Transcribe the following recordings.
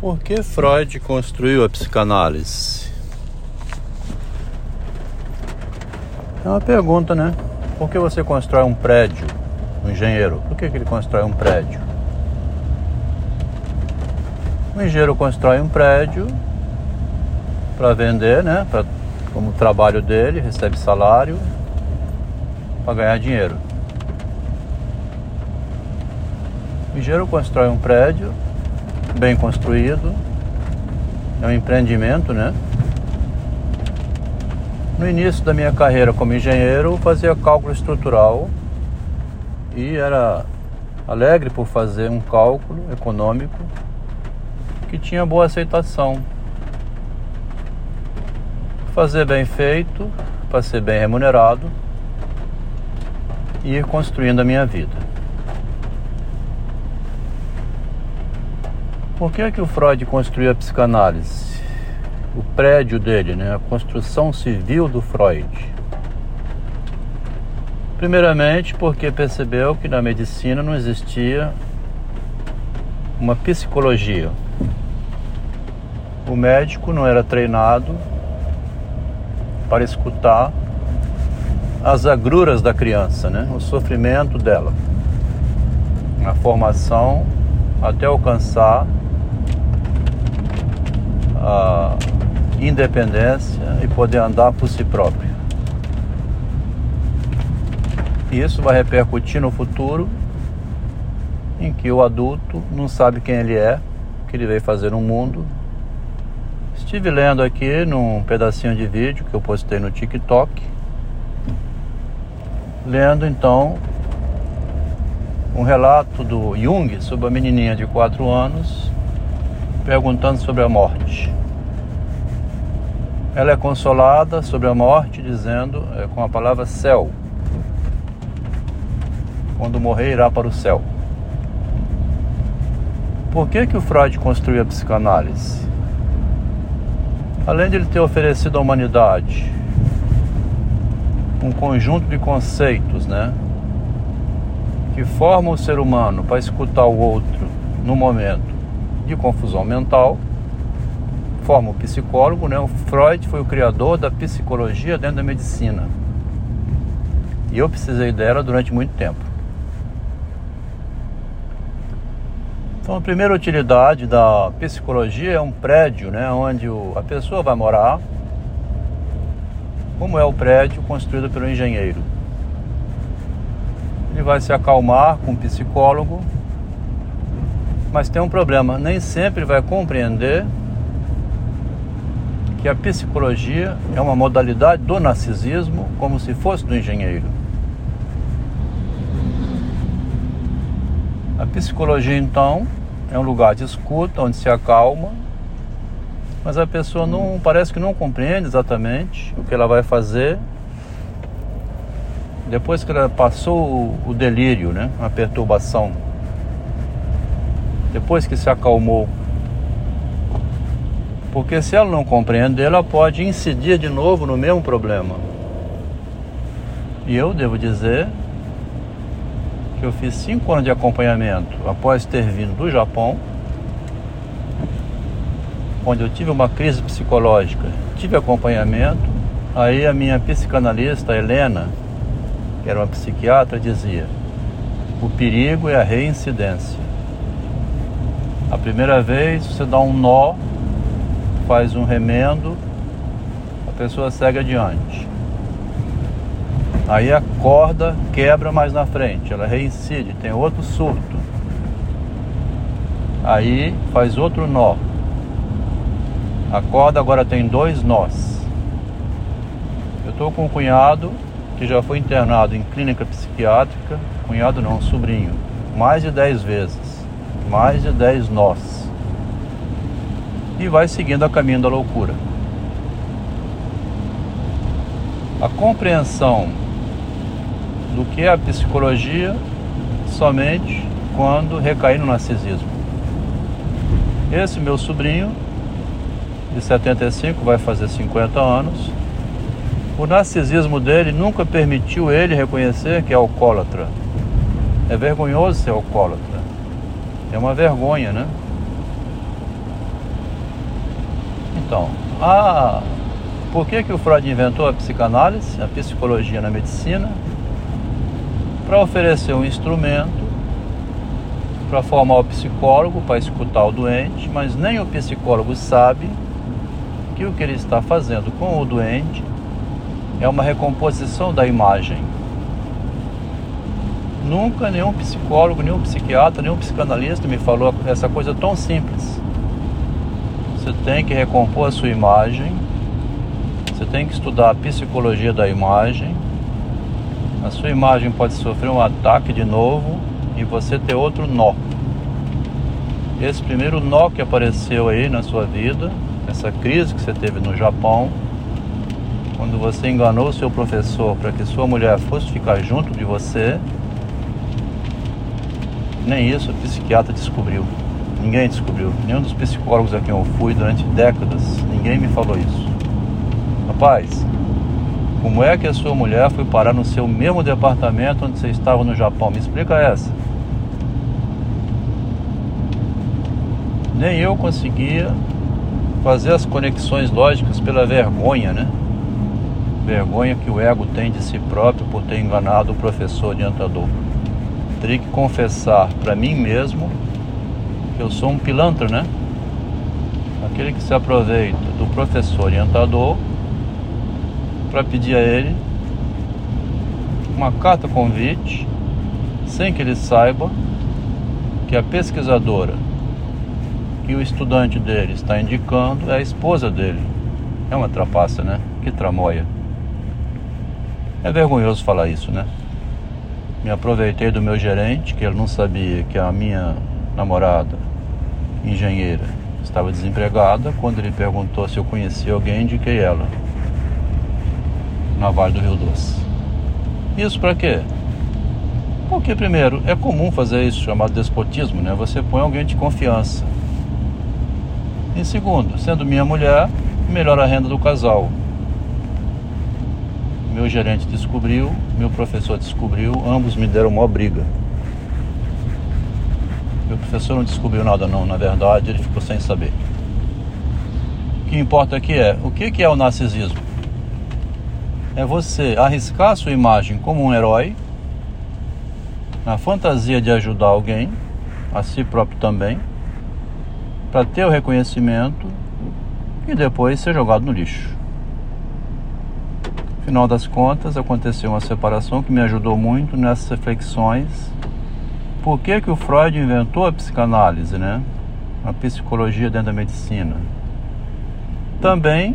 Por que Freud construiu a psicanálise? É uma pergunta, né? Por que você constrói um prédio? Um engenheiro, por que, que ele constrói um prédio? O engenheiro constrói um prédio para vender, né? Pra, como trabalho dele, recebe salário para ganhar dinheiro. O engenheiro constrói um prédio bem construído, é um empreendimento, né? No início da minha carreira como engenheiro, fazia cálculo estrutural e era alegre por fazer um cálculo econômico que tinha boa aceitação. Fazer bem feito, para ser bem remunerado e ir construindo a minha vida. Por que, é que o Freud construiu a psicanálise? O prédio dele, né? a construção civil do Freud. Primeiramente, porque percebeu que na medicina não existia uma psicologia. O médico não era treinado para escutar as agruras da criança, né? o sofrimento dela, a formação até alcançar a independência e poder andar por si próprio. E isso vai repercutir no futuro em que o adulto não sabe quem ele é, que ele veio fazer no mundo. Estive lendo aqui num pedacinho de vídeo que eu postei no TikTok, lendo então um relato do Jung sobre a menininha de 4 anos perguntando sobre a morte. Ela é consolada sobre a morte dizendo é, com a palavra céu. Quando morrer irá para o céu. Por que que o Freud construiu a psicanálise? Além de ele ter oferecido à humanidade um conjunto de conceitos, né, que formam o ser humano para escutar o outro no momento de confusão mental, forma o psicólogo, né? O Freud foi o criador da psicologia dentro da medicina. E eu precisei dela durante muito tempo. Então, a primeira utilidade da psicologia é um prédio, né, onde a pessoa vai morar. Como é o prédio construído pelo engenheiro? Ele vai se acalmar com o psicólogo mas tem um problema, nem sempre vai compreender que a psicologia é uma modalidade do narcisismo, como se fosse do engenheiro. A psicologia, então, é um lugar de escuta, onde se acalma, mas a pessoa não parece que não compreende exatamente o que ela vai fazer depois que ela passou o delírio, né, a perturbação depois que se acalmou. Porque se ela não compreender, ela pode incidir de novo no mesmo problema. E eu devo dizer que eu fiz cinco anos de acompanhamento após ter vindo do Japão, onde eu tive uma crise psicológica, tive acompanhamento. Aí a minha psicanalista Helena, que era uma psiquiatra, dizia: o perigo é a reincidência. A primeira vez você dá um nó, faz um remendo, a pessoa segue adiante. Aí a corda quebra mais na frente, ela reincide, tem outro surto. Aí faz outro nó. A corda agora tem dois nós. Eu estou com um cunhado que já foi internado em clínica psiquiátrica, cunhado não, sobrinho, mais de 10 vezes mais de 10 nós. E vai seguindo a caminho da loucura. A compreensão do que é a psicologia somente quando recai no narcisismo. Esse meu sobrinho, de 75, vai fazer 50 anos, o narcisismo dele nunca permitiu ele reconhecer que é alcoólatra. É vergonhoso ser alcoólatra. É uma vergonha, né? Então, ah, por que, que o Freud inventou a psicanálise, a psicologia na medicina? Para oferecer um instrumento para formar o psicólogo, para escutar o doente, mas nem o psicólogo sabe que o que ele está fazendo com o doente é uma recomposição da imagem. Nunca nenhum psicólogo, nenhum psiquiatra, nenhum psicanalista me falou essa coisa tão simples. Você tem que recompor a sua imagem, você tem que estudar a psicologia da imagem. A sua imagem pode sofrer um ataque de novo e você ter outro nó. Esse primeiro nó que apareceu aí na sua vida, essa crise que você teve no Japão, quando você enganou seu professor para que sua mulher fosse ficar junto de você, nem isso o psiquiatra descobriu. Ninguém descobriu. Nenhum dos psicólogos a quem eu fui durante décadas, ninguém me falou isso. Rapaz, como é que a sua mulher foi parar no seu mesmo departamento onde você estava no Japão? Me explica essa. Nem eu conseguia fazer as conexões lógicas pela vergonha, né? Vergonha que o ego tem de si próprio por ter enganado o professor orientador. Teria que confessar para mim mesmo que eu sou um pilantra, né? Aquele que se aproveita do professor orientador para pedir a ele uma carta convite, sem que ele saiba que a pesquisadora que o estudante dele está indicando é a esposa dele. É uma trapaça, né? Que tramóia. É vergonhoso falar isso, né? Me aproveitei do meu gerente, que ele não sabia que a minha namorada, engenheira, estava desempregada. Quando ele perguntou se eu conhecia alguém, indiquei ela na Vale do Rio Doce. Isso para quê? Porque, primeiro, é comum fazer isso chamado despotismo, né? Você põe alguém de confiança. E segundo, sendo minha mulher, melhora a renda do casal. Meu gerente descobriu, meu professor descobriu, ambos me deram uma briga. Meu professor não descobriu nada não, na verdade, ele ficou sem saber. O que importa aqui é, o que é o narcisismo? é você arriscar sua imagem como um herói, na fantasia de ajudar alguém, a si próprio também, para ter o reconhecimento e depois ser jogado no lixo. Final das contas, aconteceu uma separação que me ajudou muito nessas reflexões. Por que, que o Freud inventou a psicanálise, né? A psicologia dentro da medicina. Também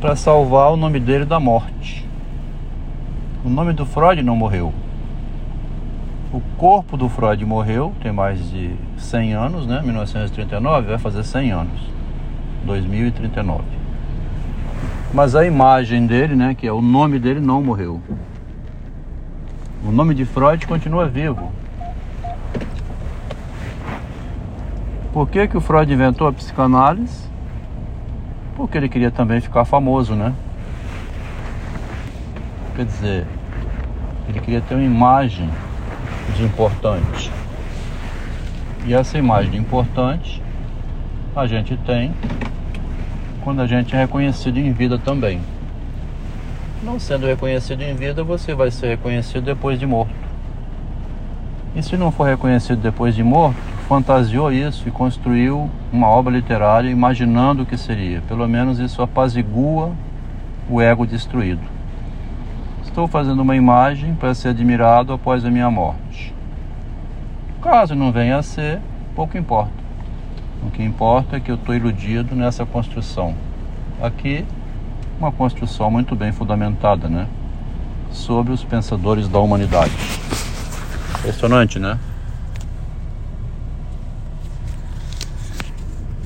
para salvar o nome dele da morte. O nome do Freud não morreu. O corpo do Freud morreu, tem mais de 100 anos, né? 1939 vai fazer 100 anos. 2039. Mas a imagem dele, né, que é o nome dele não morreu. O nome de Freud continua vivo. Por que, que o Freud inventou a psicanálise? Porque ele queria também ficar famoso, né? Quer dizer, ele queria ter uma imagem de importante. E essa imagem de importante a gente tem quando a gente é reconhecido em vida também. Não sendo reconhecido em vida, você vai ser reconhecido depois de morto. E se não for reconhecido depois de morto, fantasiou isso e construiu uma obra literária imaginando o que seria. Pelo menos isso apazigua o ego destruído. Estou fazendo uma imagem para ser admirado após a minha morte. Caso não venha a ser, pouco importa. O que importa é que eu estou iludido nessa construção. Aqui, uma construção muito bem fundamentada, né? Sobre os pensadores da humanidade. Impressionante, né?